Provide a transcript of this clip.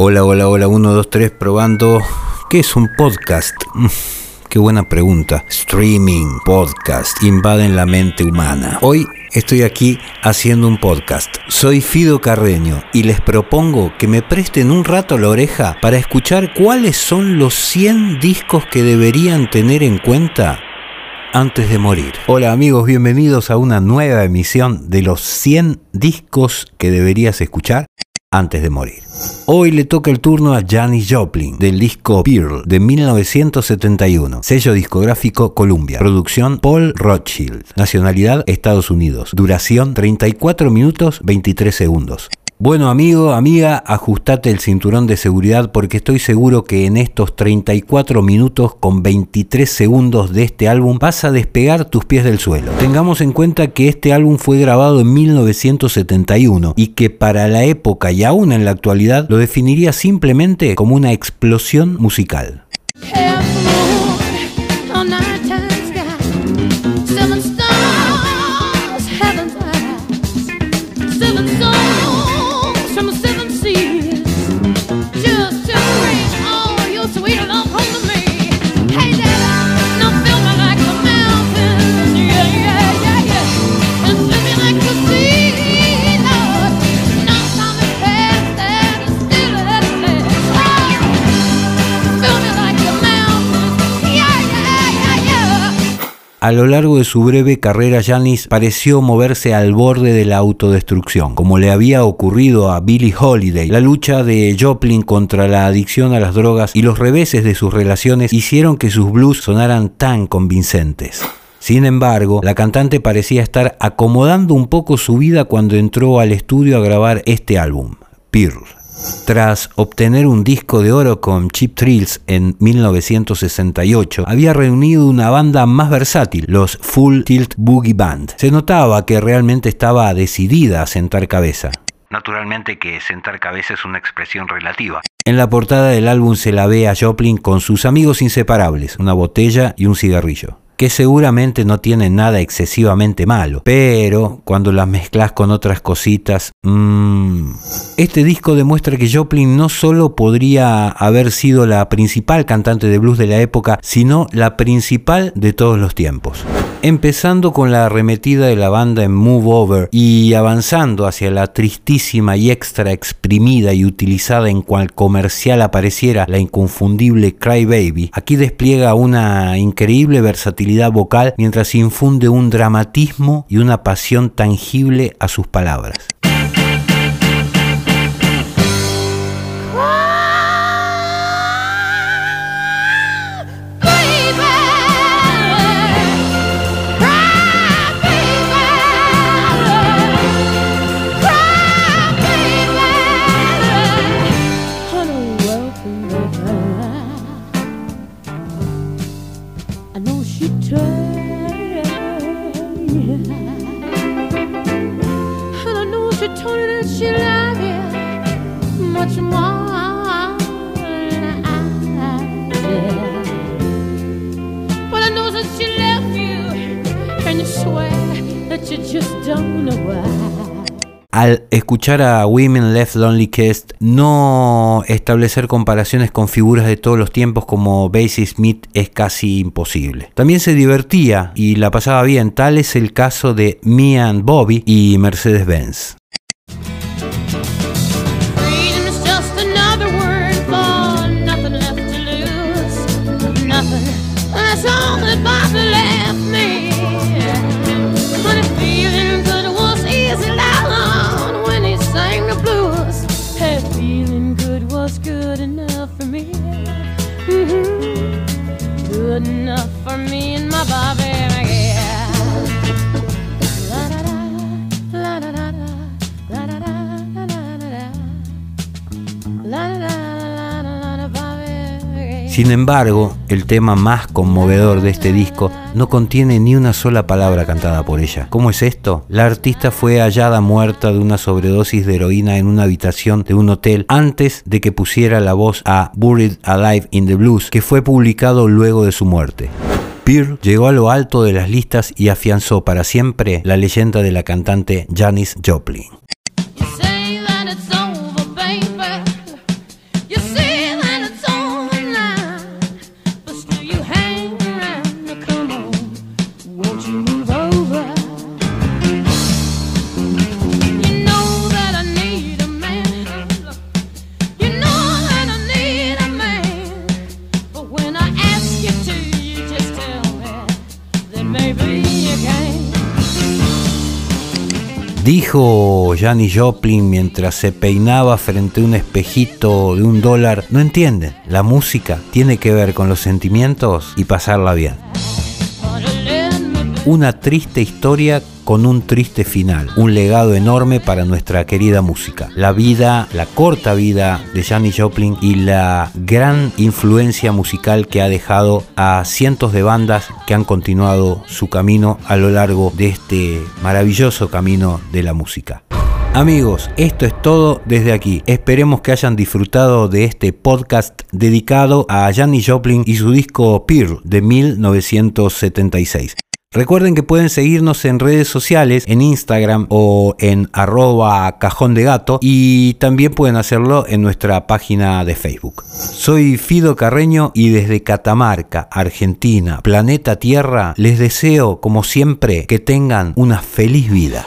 Hola, hola, hola, 1, 2, 3, probando. ¿Qué es un podcast? Mm, qué buena pregunta. Streaming, podcast, invaden la mente humana. Hoy estoy aquí haciendo un podcast. Soy Fido Carreño y les propongo que me presten un rato la oreja para escuchar cuáles son los 100 discos que deberían tener en cuenta antes de morir. Hola amigos, bienvenidos a una nueva emisión de los 100 discos que deberías escuchar antes de morir. Hoy le toca el turno a Janis Joplin del disco Pearl de 1971, sello discográfico Columbia, producción Paul Rothschild, nacionalidad Estados Unidos, duración 34 minutos 23 segundos. Bueno amigo, amiga, ajustate el cinturón de seguridad porque estoy seguro que en estos 34 minutos con 23 segundos de este álbum vas a despegar tus pies del suelo. Tengamos en cuenta que este álbum fue grabado en 1971 y que para la época y aún en la actualidad lo definiría simplemente como una explosión musical. A lo largo de su breve carrera, Janis pareció moverse al borde de la autodestrucción, como le había ocurrido a Billie Holiday. La lucha de Joplin contra la adicción a las drogas y los reveses de sus relaciones hicieron que sus blues sonaran tan convincentes. Sin embargo, la cantante parecía estar acomodando un poco su vida cuando entró al estudio a grabar este álbum, Pearl. Tras obtener un disco de oro con Cheap Thrills en 1968, había reunido una banda más versátil, los Full Tilt Boogie Band. Se notaba que realmente estaba decidida a sentar cabeza. Naturalmente que sentar cabeza es una expresión relativa. En la portada del álbum se la ve a Joplin con sus amigos inseparables, una botella y un cigarrillo que seguramente no tienen nada excesivamente malo, pero cuando las mezclas con otras cositas, mmm... este disco demuestra que Joplin no solo podría haber sido la principal cantante de blues de la época, sino la principal de todos los tiempos. Empezando con la arremetida de la banda en Move Over y avanzando hacia la tristísima y extra exprimida y utilizada en cual comercial apareciera la inconfundible Cry Baby, aquí despliega una increíble versatilidad vocal mientras infunde un dramatismo y una pasión tangible a sus palabras. Al escuchar a Women Left Lonely Kissed, no establecer comparaciones con figuras de todos los tiempos como Basie Smith es casi imposible. También se divertía y la pasaba bien, tal es el caso de Mia and Bobby y Mercedes Benz. was good enough. Sin embargo, el tema más conmovedor de este disco no contiene ni una sola palabra cantada por ella. ¿Cómo es esto? La artista fue hallada muerta de una sobredosis de heroína en una habitación de un hotel antes de que pusiera la voz a Buried Alive in the Blues, que fue publicado luego de su muerte. Pearl llegó a lo alto de las listas y afianzó para siempre la leyenda de la cantante Janis Joplin. Dijo Janis Joplin mientras se peinaba frente a un espejito de un dólar, no entienden, la música tiene que ver con los sentimientos y pasarla bien. Una triste historia con un triste final, un legado enorme para nuestra querida música. La vida, la corta vida de Janis Joplin y la gran influencia musical que ha dejado a cientos de bandas que han continuado su camino a lo largo de este maravilloso camino de la música. Amigos, esto es todo desde aquí. Esperemos que hayan disfrutado de este podcast dedicado a Janis Joplin y su disco Pearl de 1976. Recuerden que pueden seguirnos en redes sociales, en Instagram o en arroba cajón de gato y también pueden hacerlo en nuestra página de Facebook. Soy Fido Carreño y desde Catamarca, Argentina, planeta Tierra, les deseo como siempre que tengan una feliz vida.